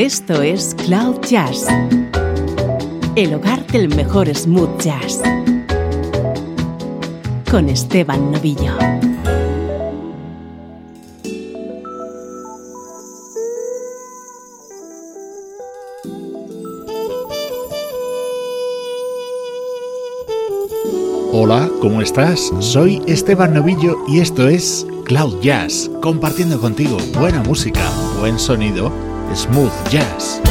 Esto es Cloud Jazz, el hogar del mejor smooth jazz, con Esteban Novillo. Hola, ¿cómo estás? Soy Esteban Novillo y esto es Cloud Jazz, compartiendo contigo buena música, buen sonido, smooth jazz.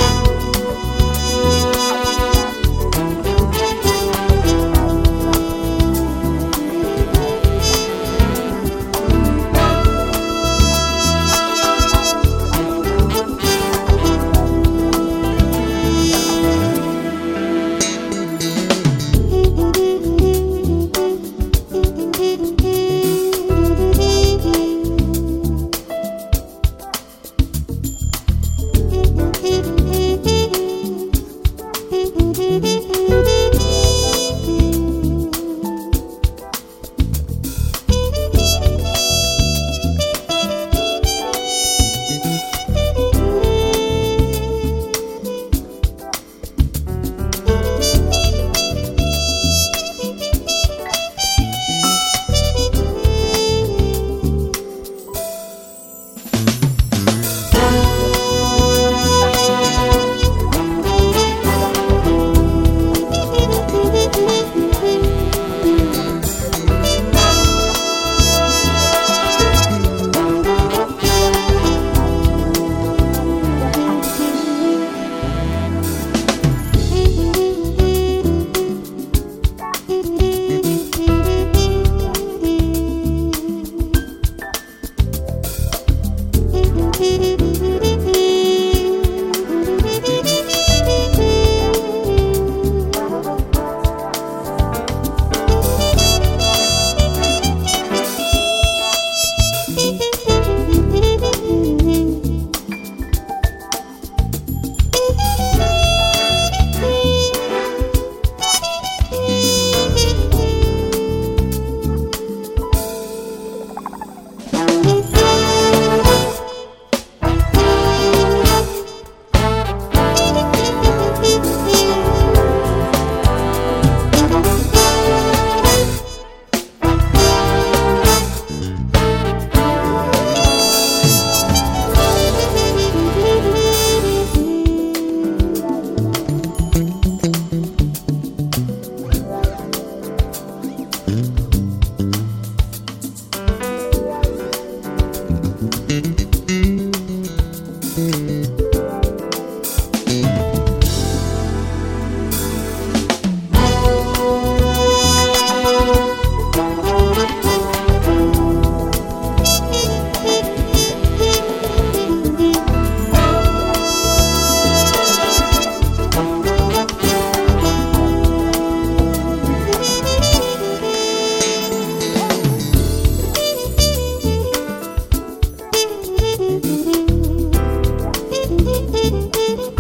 Mm-hmm.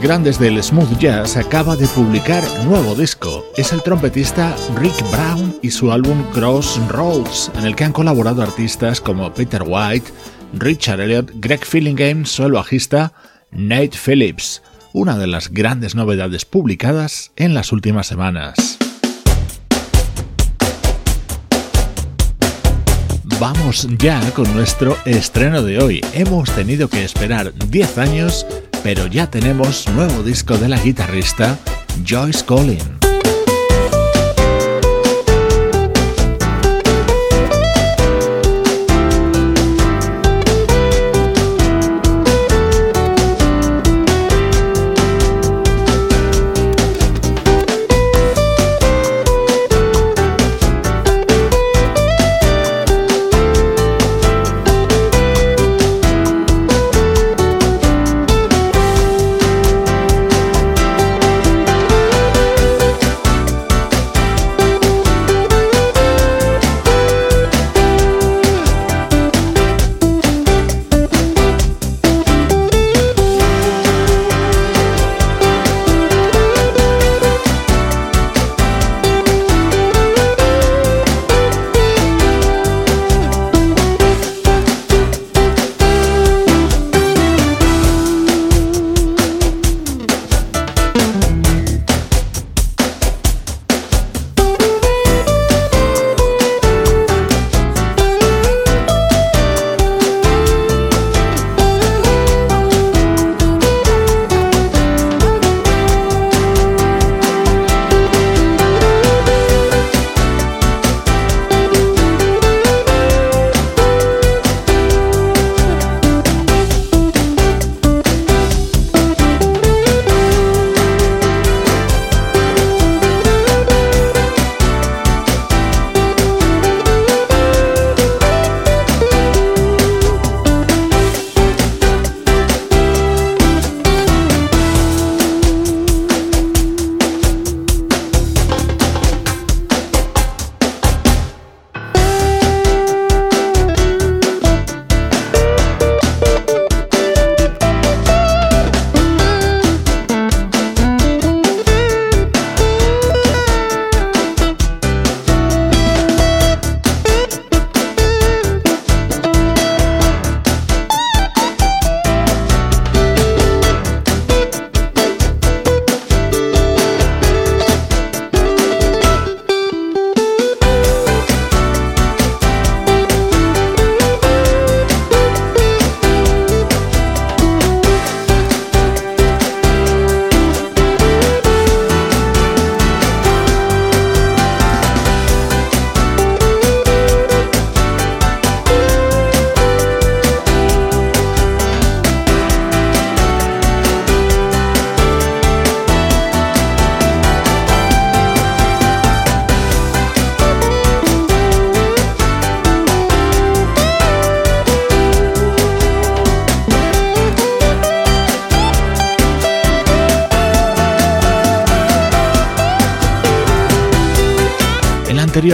Grandes del smooth jazz acaba de publicar nuevo disco. Es el trompetista Rick Brown y su álbum Crossroads, en el que han colaborado artistas como Peter White, Richard Elliott, Greg Fillingham, o el bajista Nate Phillips, una de las grandes novedades publicadas en las últimas semanas. Vamos ya con nuestro estreno de hoy. Hemos tenido que esperar 10 años pero ya tenemos nuevo disco de la guitarrista Joyce Collins.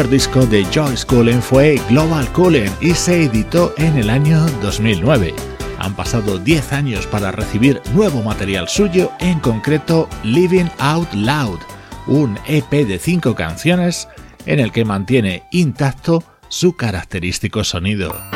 Anterior disco de Joyce Cullen fue Global Cullen y se editó en el año 2009. Han pasado 10 años para recibir nuevo material suyo, en concreto Living Out Loud, un EP de 5 canciones en el que mantiene intacto su característico sonido.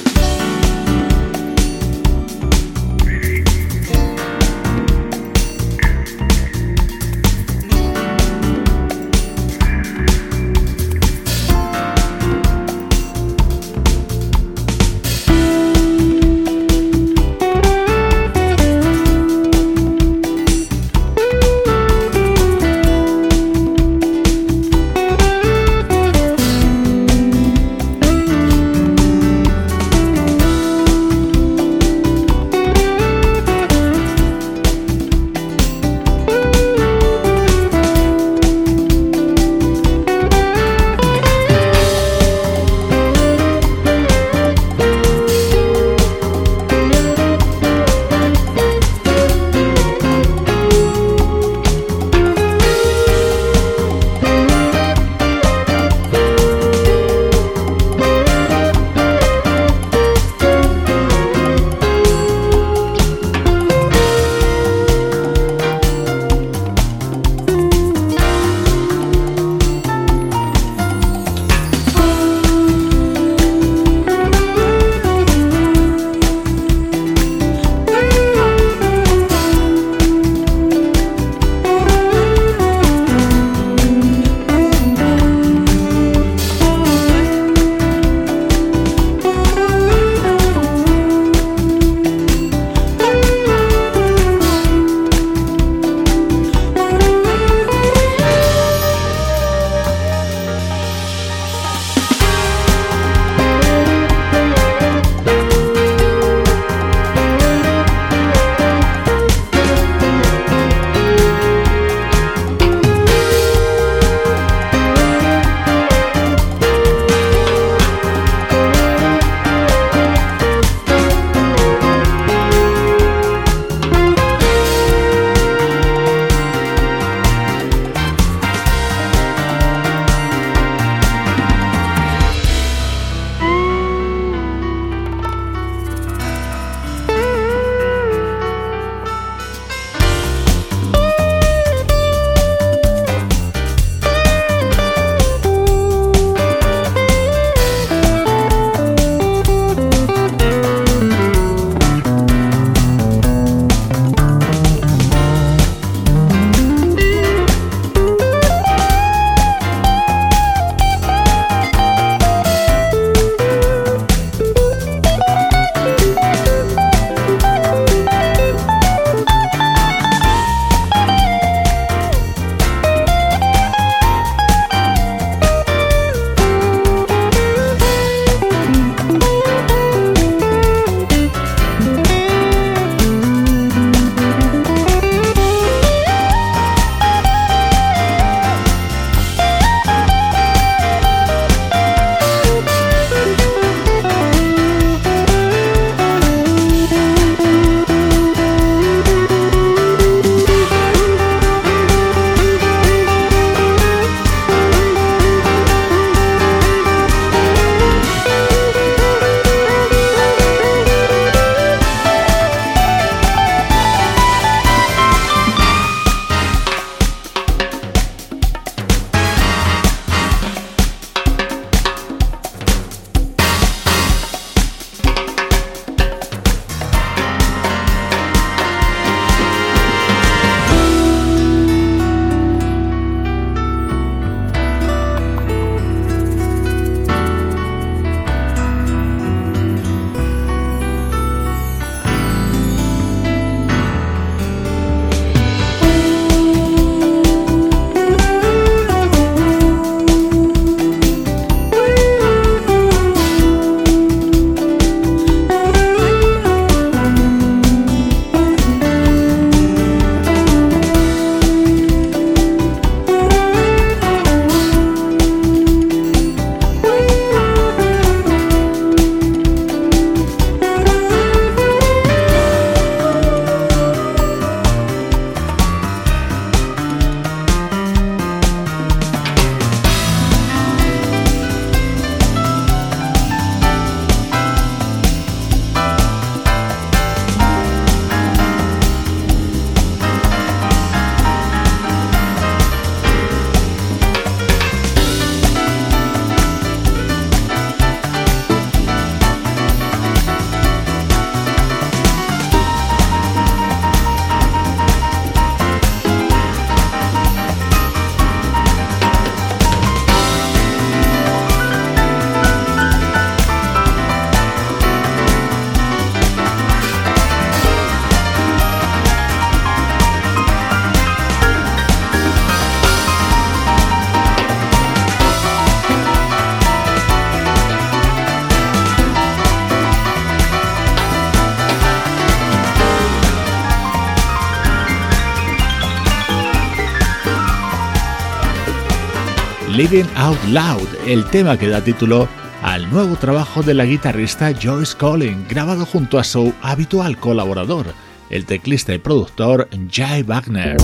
Living Out Loud, el tema que da título al nuevo trabajo de la guitarrista Joyce Collin, grabado junto a su habitual colaborador, el teclista y productor Jay Wagner.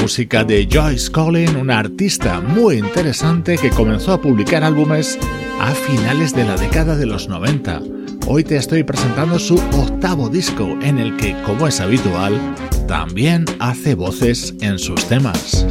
música de Joyce Collin, una artista muy interesante que comenzó a publicar álbumes a finales de la década de los 90. Hoy te estoy presentando su octavo disco en el que, como es habitual, también hace voces en sus temas.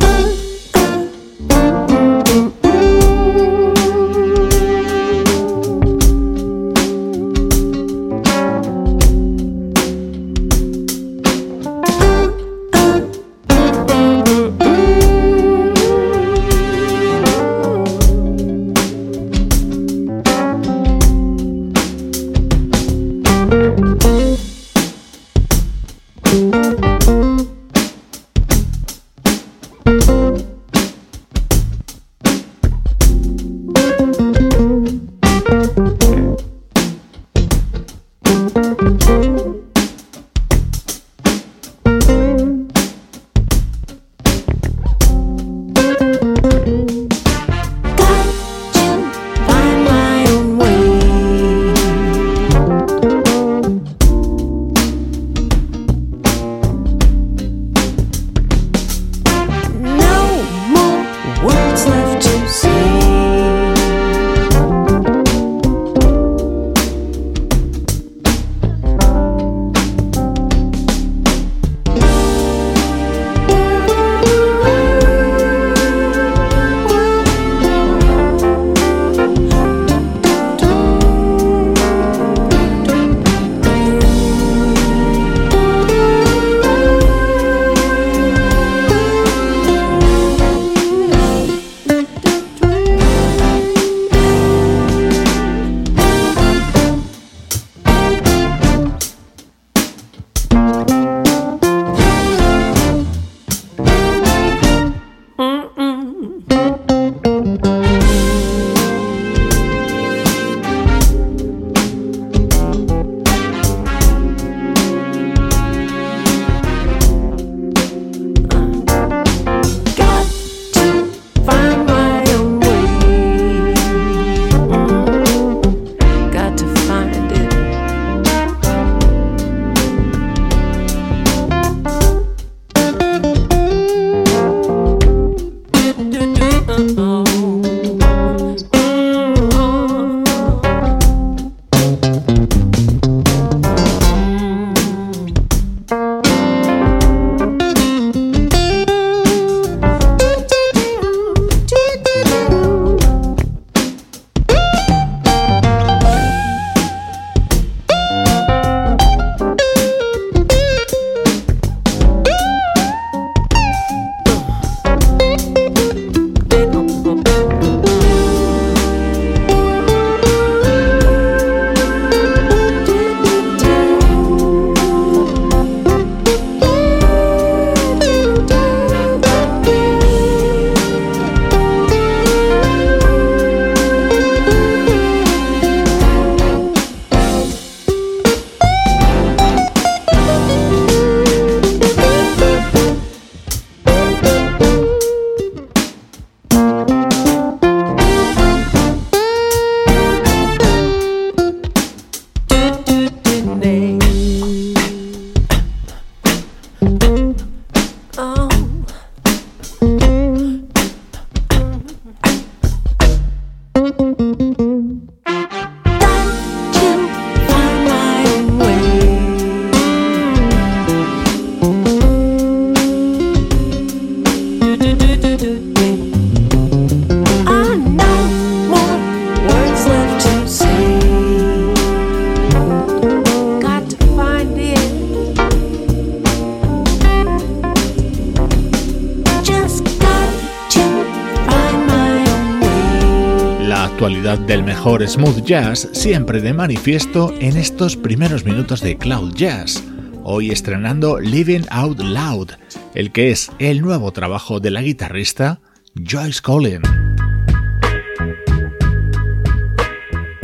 Smooth jazz siempre de manifiesto en estos primeros minutos de Cloud Jazz, hoy estrenando Living Out Loud, el que es el nuevo trabajo de la guitarrista Joyce Collin.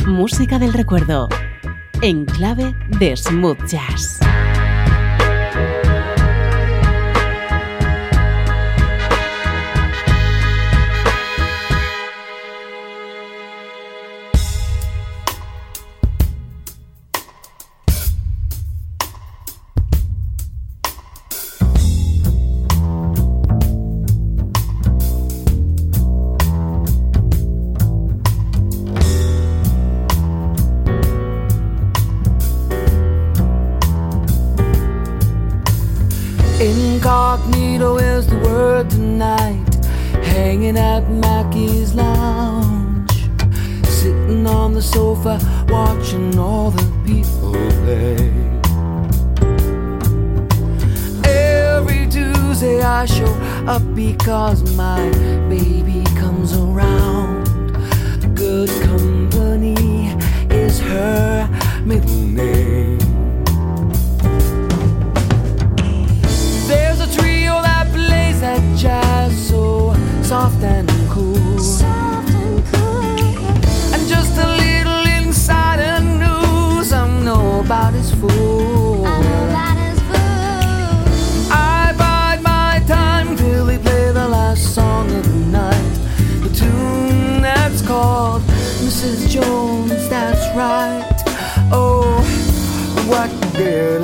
Música del recuerdo, en clave de smooth jazz. Tonight. Hanging at Mackey's Lounge. Sitting on the sofa, watching all the people play. Every Tuesday I show up because my baby comes around. Good company is her middle name. Soft and cool. Soft and cool. And just a little insider news I'm nobody's fool. I know that is food. I bide my time till they play the last song of the night. The tune that's called Mrs. Jones, that's right. Oh, what daylight.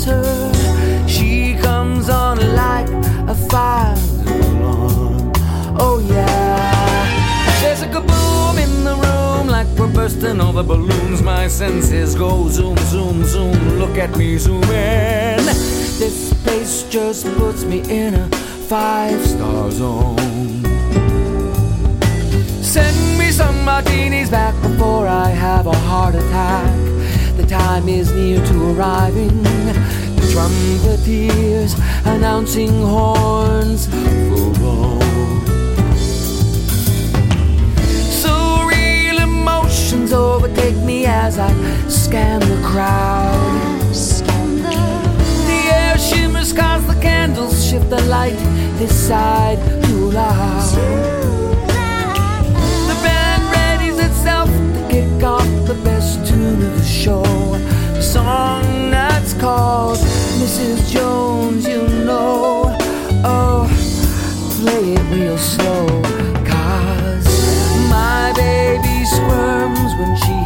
She comes on like a fire alarm. Oh, yeah. There's a kaboom in the room like we're bursting all the balloons. My senses go zoom, zoom, zoom. Look at me zooming. This place just puts me in a five star zone. Send me some martinis back before I have a heart attack. The time is near to arriving. The trumpeteers announcing horns full blown. Surreal emotions overtake me as I scan the crowd. The air shimmers cause the candles shift the light this side too loud. The band readies itself to kick off the best tune of the show. The song that's called Mrs. Jones, you know. Oh, play it real slow. Cause my baby squirms when she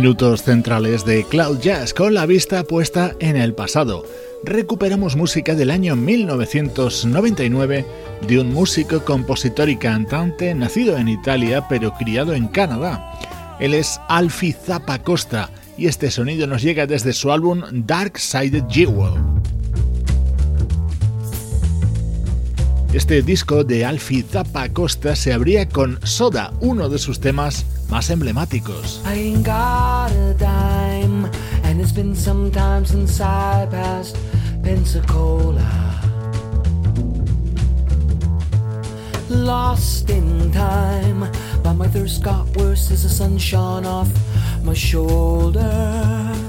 Minutos centrales de Cloud Jazz con la vista puesta en el pasado. Recuperamos música del año 1999 de un músico, compositor y cantante nacido en Italia pero criado en Canadá. Él es Alfie Zappa Costa y este sonido nos llega desde su álbum Dark Sided Jewel. Este disco de Alfie Tapa Costa se abría con Soda, uno de sus temas más emblemáticos. lost in time. But my thirst got worse as the sun shone off my shoulder.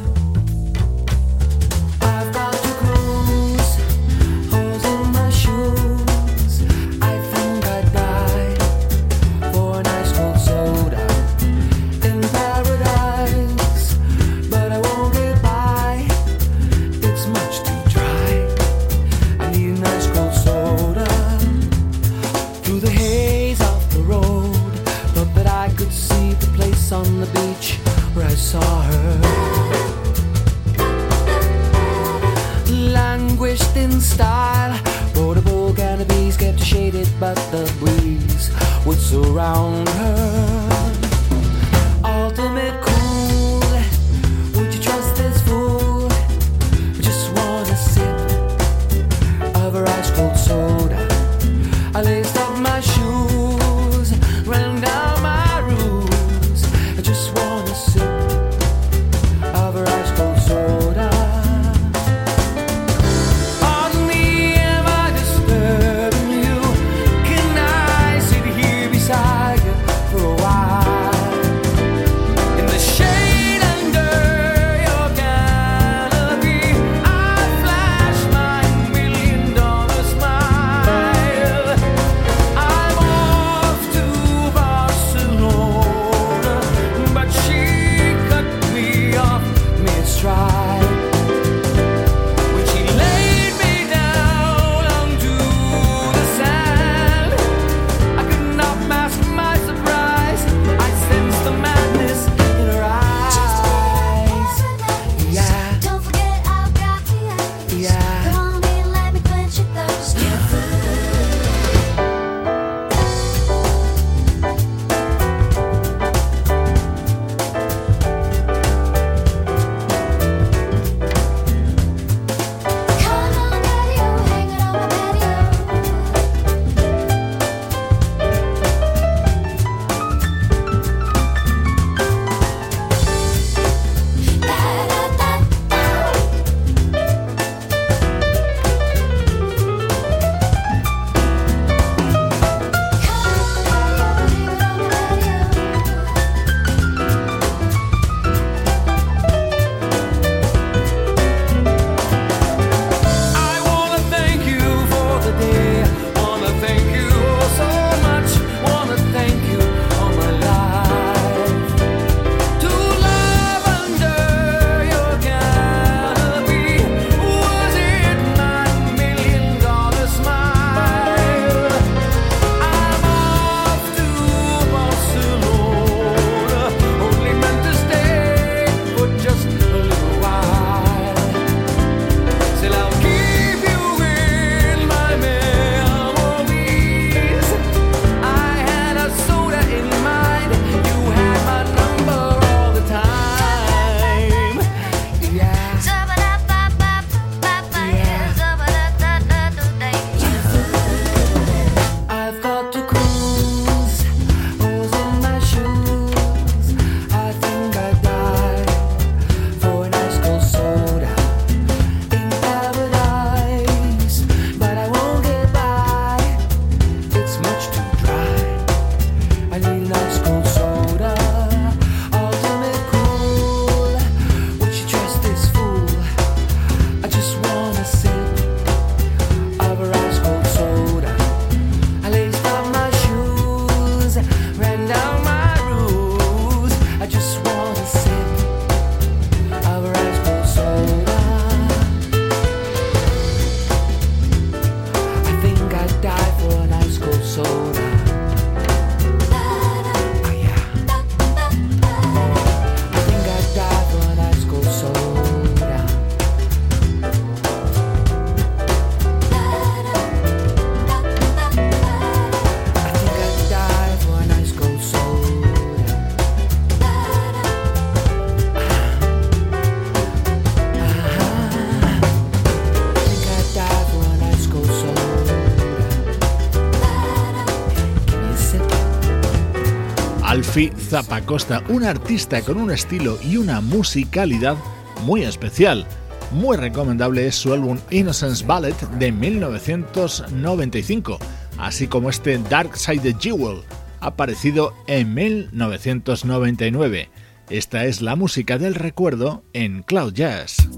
Zapa Costa, un artista con un estilo y una musicalidad muy especial. Muy recomendable es su álbum Innocence Ballet de 1995, así como este Dark Side the Jewel, aparecido en 1999. Esta es la música del recuerdo en Cloud Jazz.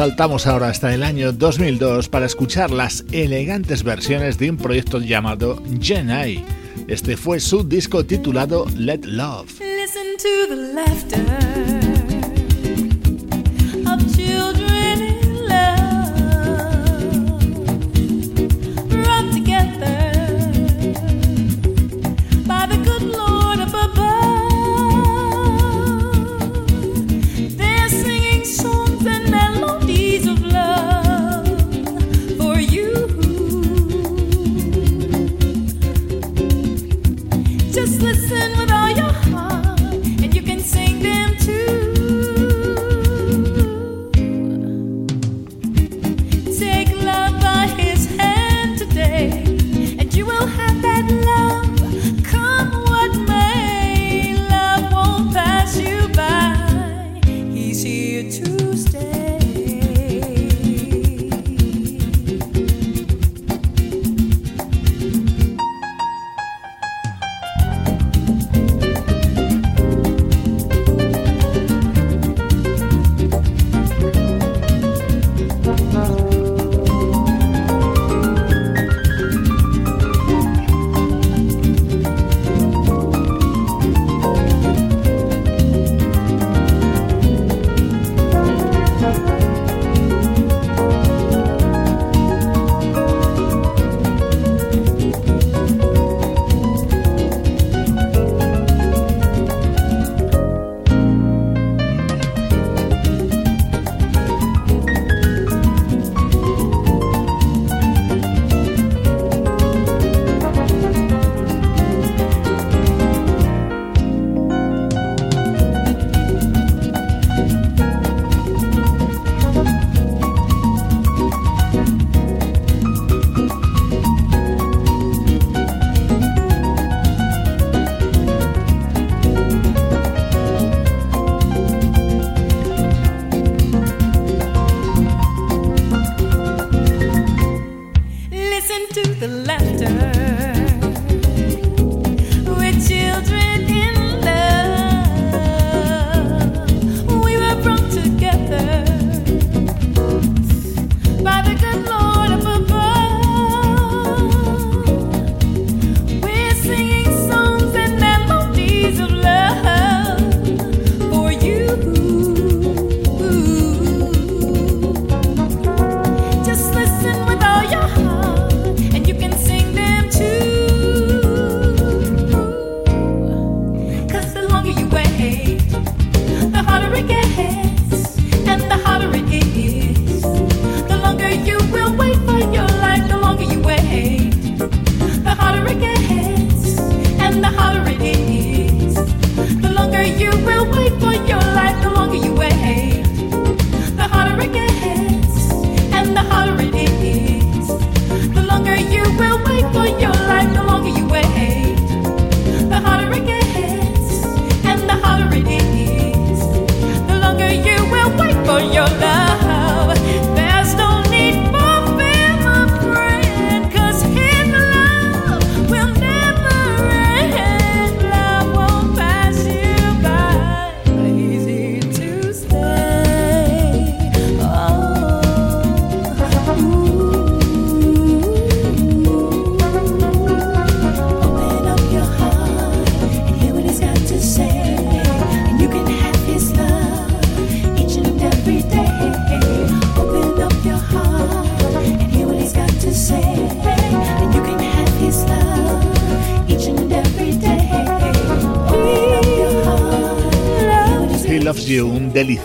Saltamos ahora hasta el año 2002 para escuchar las elegantes versiones de un proyecto llamado Gen I. Este fue su disco titulado Let Love.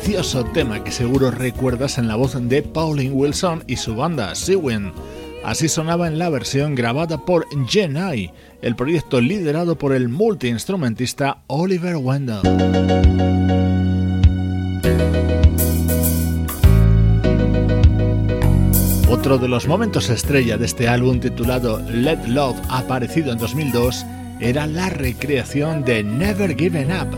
precioso tema que seguro recuerdas en la voz de Pauline Wilson y su banda Seawind. Así sonaba en la versión grabada por Genai, el proyecto liderado por el multiinstrumentista Oliver Wendell. Otro de los momentos estrella de este álbum titulado Let Love, aparecido en 2002, era la recreación de Never Given Up,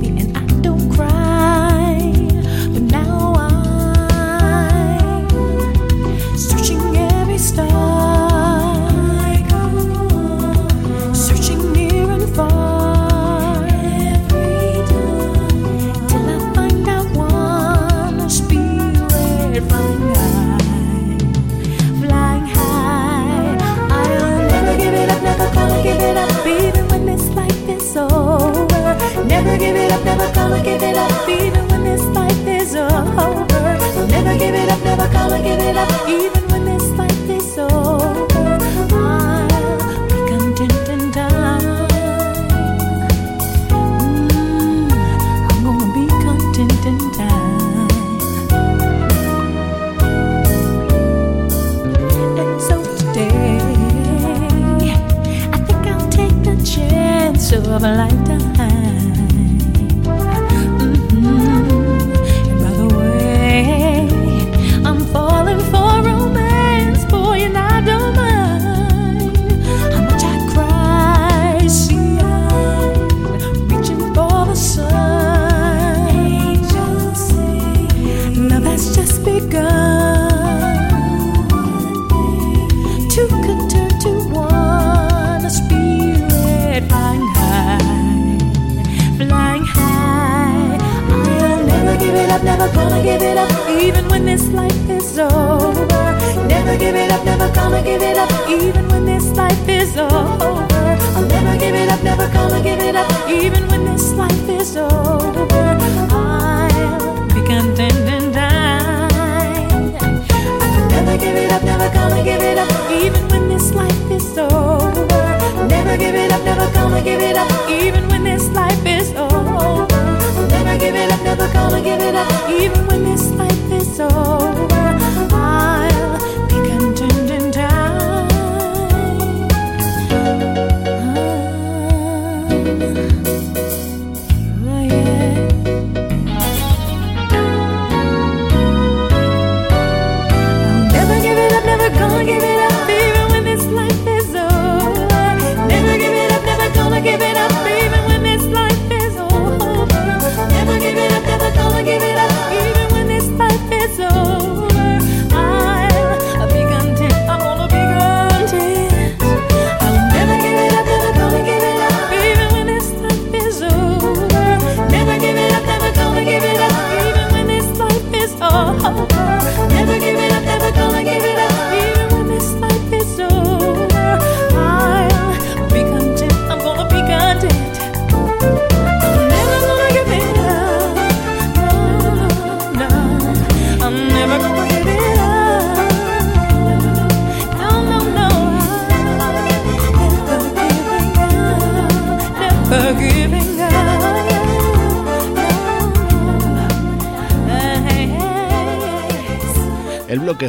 gonna give it up, even when this life is over. I'll never give it up, never gonna give it up, even when.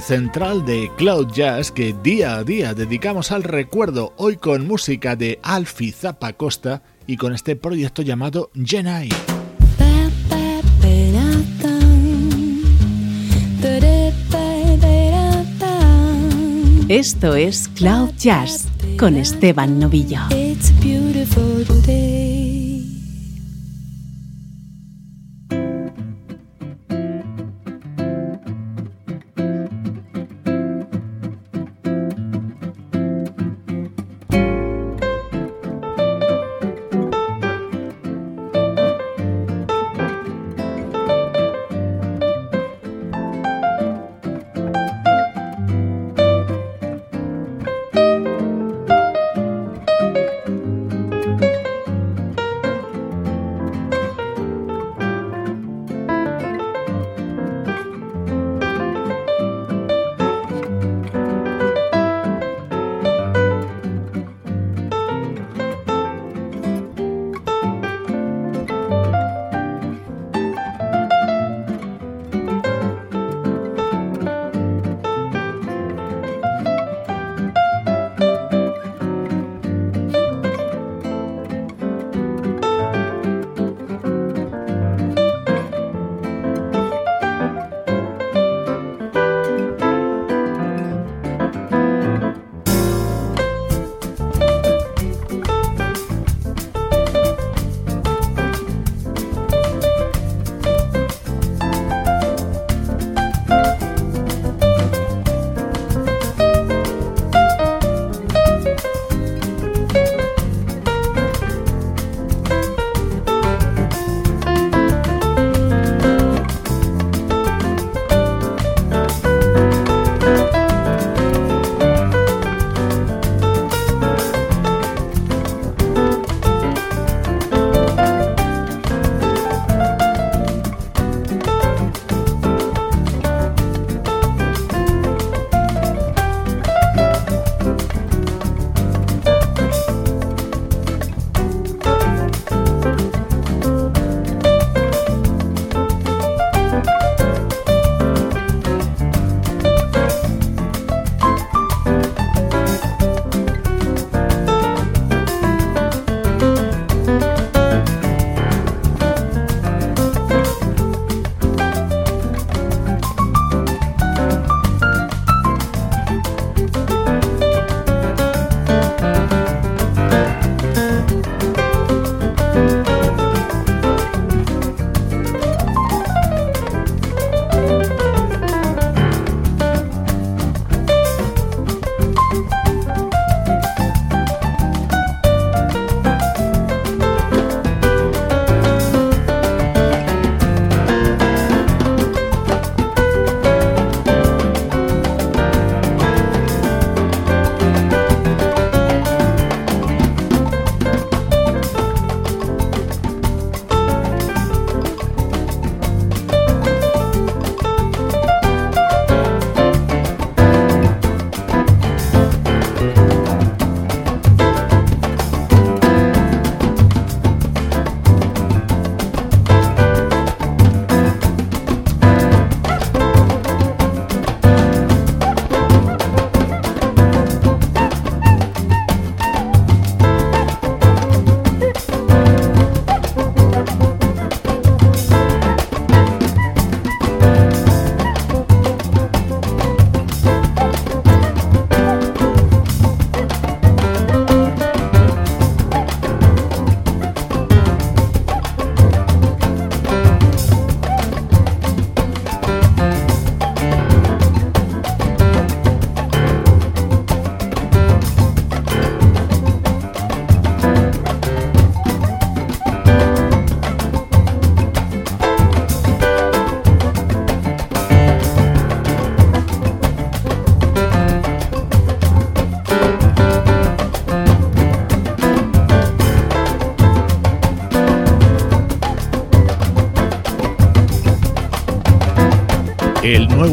central de Cloud Jazz que día a día dedicamos al recuerdo hoy con música de Alfie Zapacosta y con este proyecto llamado Genai. Esto es Cloud Jazz con Esteban Novillo.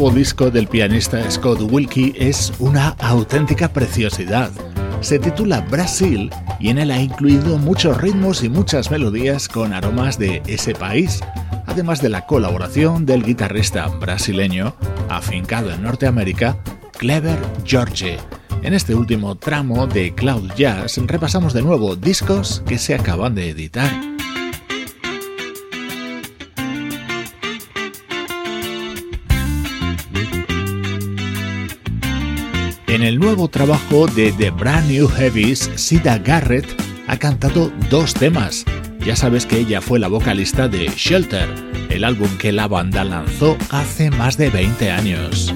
nuevo disco del pianista Scott Wilkie es una auténtica preciosidad. Se titula Brasil y en él ha incluido muchos ritmos y muchas melodías con aromas de ese país, además de la colaboración del guitarrista brasileño afincado en Norteamérica, Clever George. En este último tramo de Cloud Jazz repasamos de nuevo discos que se acaban de editar. En el nuevo trabajo de The Brand New Heavies, Sida Garrett ha cantado dos temas. Ya sabes que ella fue la vocalista de Shelter, el álbum que la banda lanzó hace más de 20 años.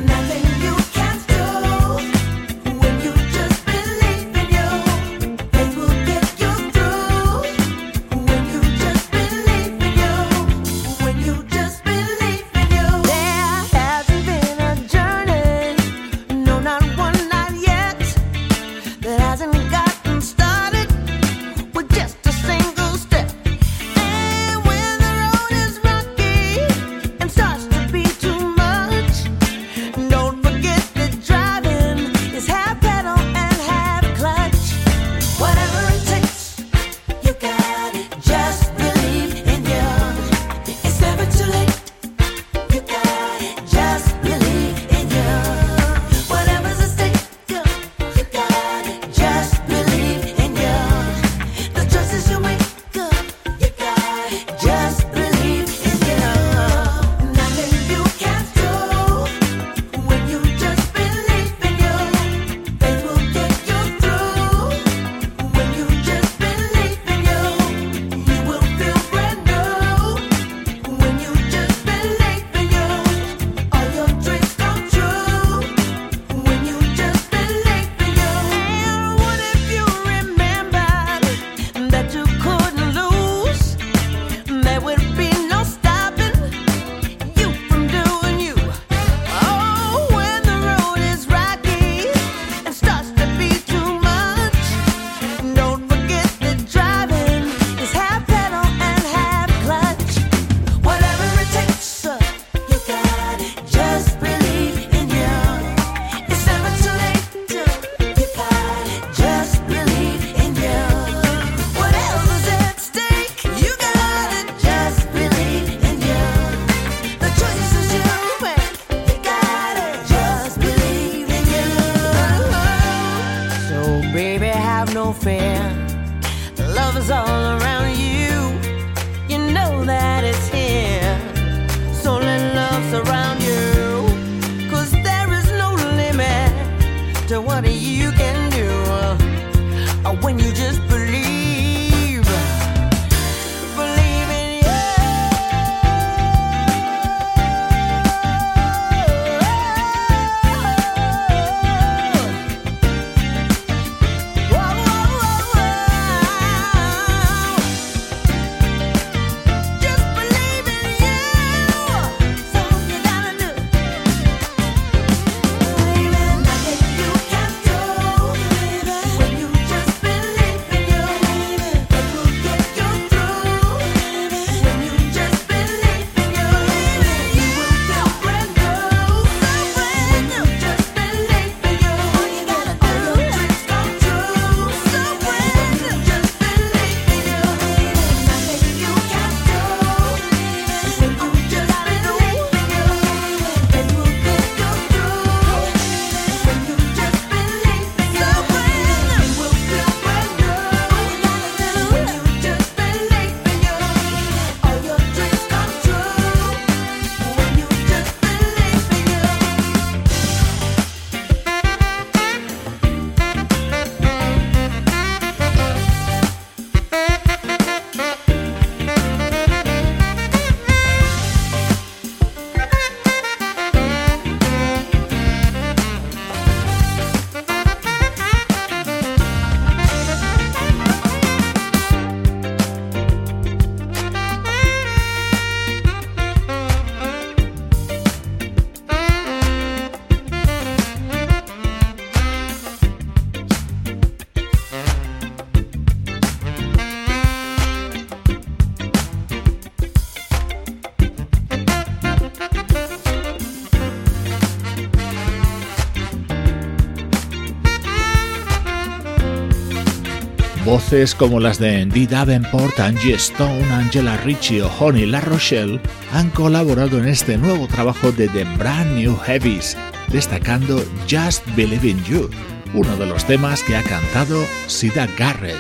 Voces como las de Dee Davenport, Angie Stone, Angela Ritchie o Honey La Rochelle han colaborado en este nuevo trabajo de The Brand New Heavies, destacando Just Believe in You, uno de los temas que ha cantado Sida Garrett.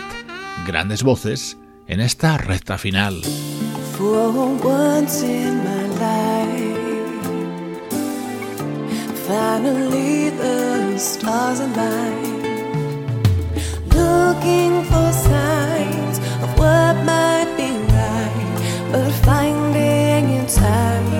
Grandes voces en esta recta final. Looking for signs of what might be right, but finding in time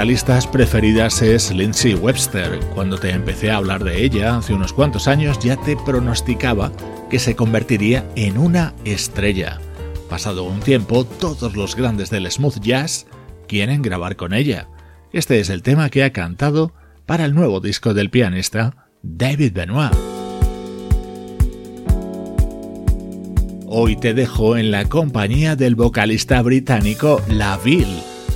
vocalistas preferidas es Lindsay Webster. Cuando te empecé a hablar de ella hace unos cuantos años ya te pronosticaba que se convertiría en una estrella. Pasado un tiempo, todos los grandes del smooth jazz quieren grabar con ella. Este es el tema que ha cantado para el nuevo disco del pianista David Benoit. Hoy te dejo en la compañía del vocalista británico Laville.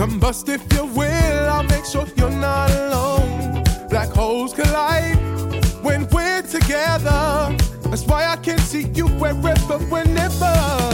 Combust if you will, I'll make sure you're not alone. Black holes collide when we're together. That's why I can see you wherever, whenever.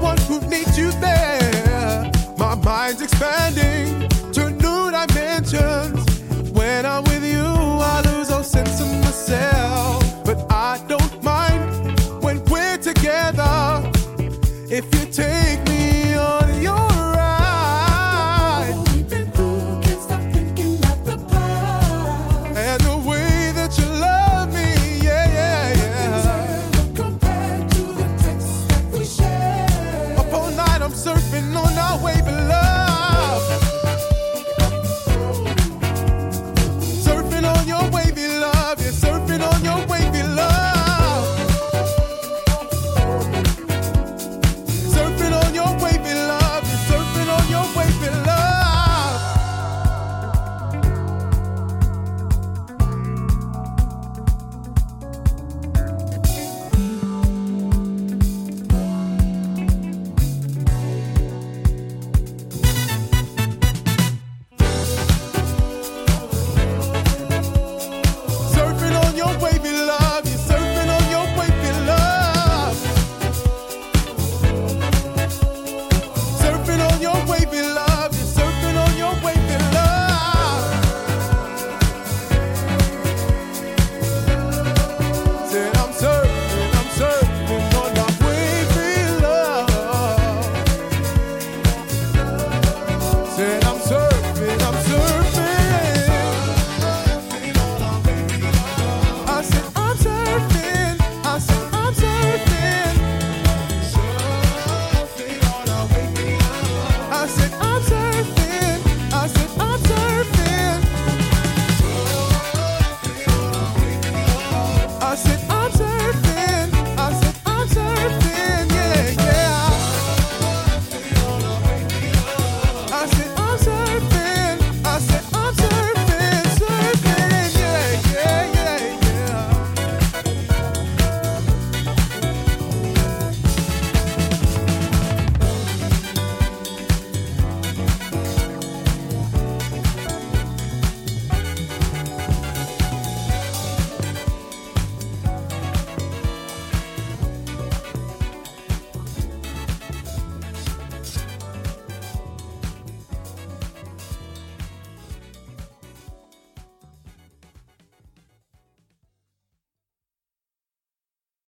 One who needs you there. My mind's expanding.